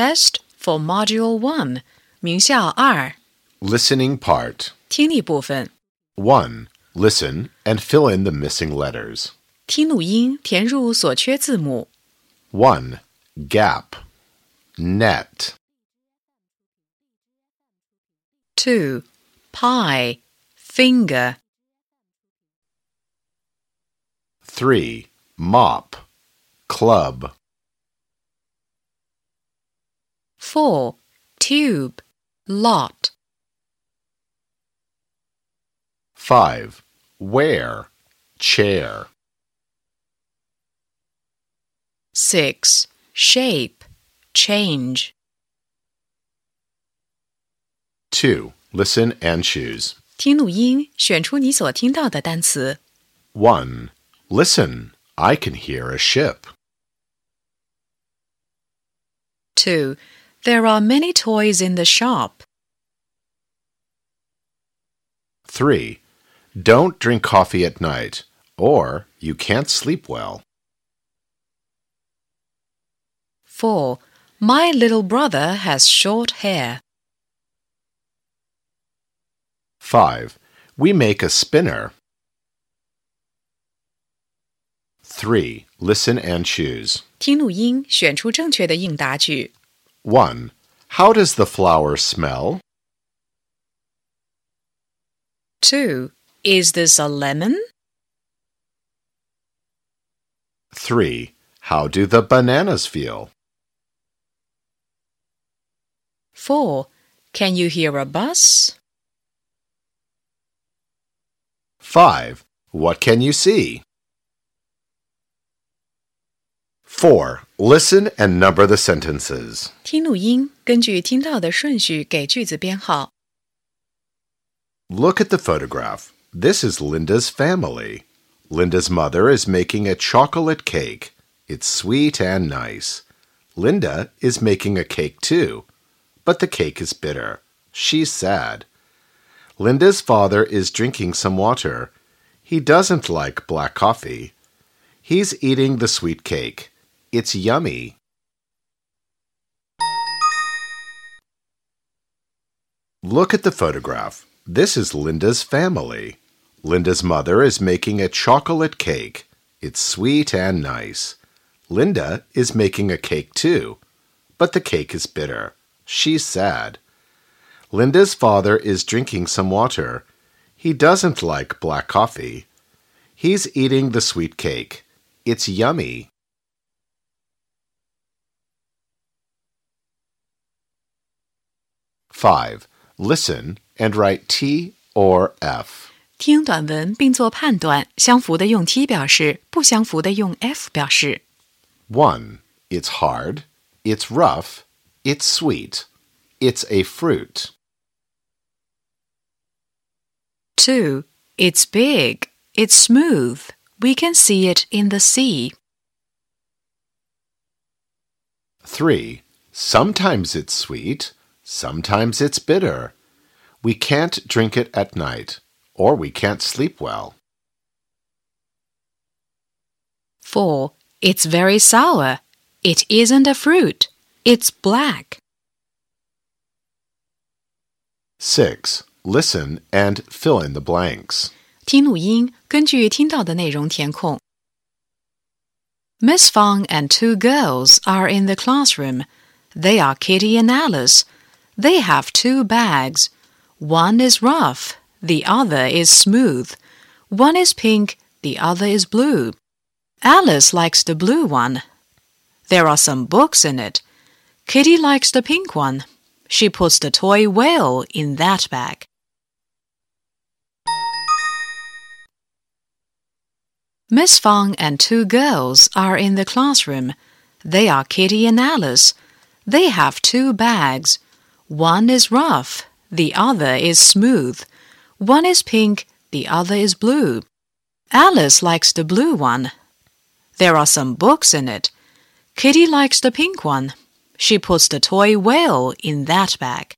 Test for Module 1, 名校二 Listening part. 听力部分， 1. Listen and fill in the missing letters. 听录音，填入所缺字母。 1. Gap. Net. 2. Pie, finger. 3. Mop. Club. 4. Tube, lot. 5. Where. Chair. 6. Shape, change. 2. Listen and choose. 听录音，选出你所听到的单词。 1. Listen. I can hear a ship. 2. There are many toys in the shop. 3. Don't drink coffee at night, or you can't sleep well. 4. My little brother has short hair. 5. We make a spinner. 3. Listen and choose. 听录音，选出正确的应答句。 1. How does the flower smell? 2. Is this a lemon? 3. How do the bananas feel? 4. Can you hear a bus? 5. What can you see? 4. Listen and number the sentences. 听录音，根据听到的顺序给句子编号。 Look at the photograph. This is Linda's family. Linda's mother is making a chocolate cake. It's sweet and nice. Linda is making a cake too, but the cake is bitter. She's sad. Linda's father is drinking some water. He doesn't like black coffee. He's eating the sweet cake. It's yummy. Look at the photograph. This is Linda's family. Linda's mother is making a chocolate cake. It's sweet and nice. Linda is making a cake too, but the cake is bitter. She's sad. Linda's father is drinking some water. He doesn't like black coffee. He's eating the sweet cake. It's yummy. Five. Listen and write T or F. 听短文并做判断，相符的用 T 表示，不相符的用 F 表示。 1. It's hard. It's rough. It's sweet. It's a fruit. 2. It's big. It's smooth. We can see it in the sea. 3. Sometimes it's sweet. Sometimes it's bitter. We can't drink it at night, or we can't sleep well. 4. It's very sour. It isn't a fruit. It's black. 6. Listen and fill in the blanks. 听录音，根据听到的内容填空。Miss Fang and two girls are in the classroom. They are Kitty and Alice. They have two bags. One is rough, the other is smooth. One is pink, the other is blue. Alice likes the blue one. There are some books in it. Kitty likes the pink one. She puts the toy whale in that bag. Miss Fang and two girls are in the classroom. They are Kitty and Alice. They have two bags. One is rough, the other is smooth. One is pink, the other is blue. Alice likes the blue one. There are some books in it. Kitty likes the pink one. She puts the toy whale in that bag.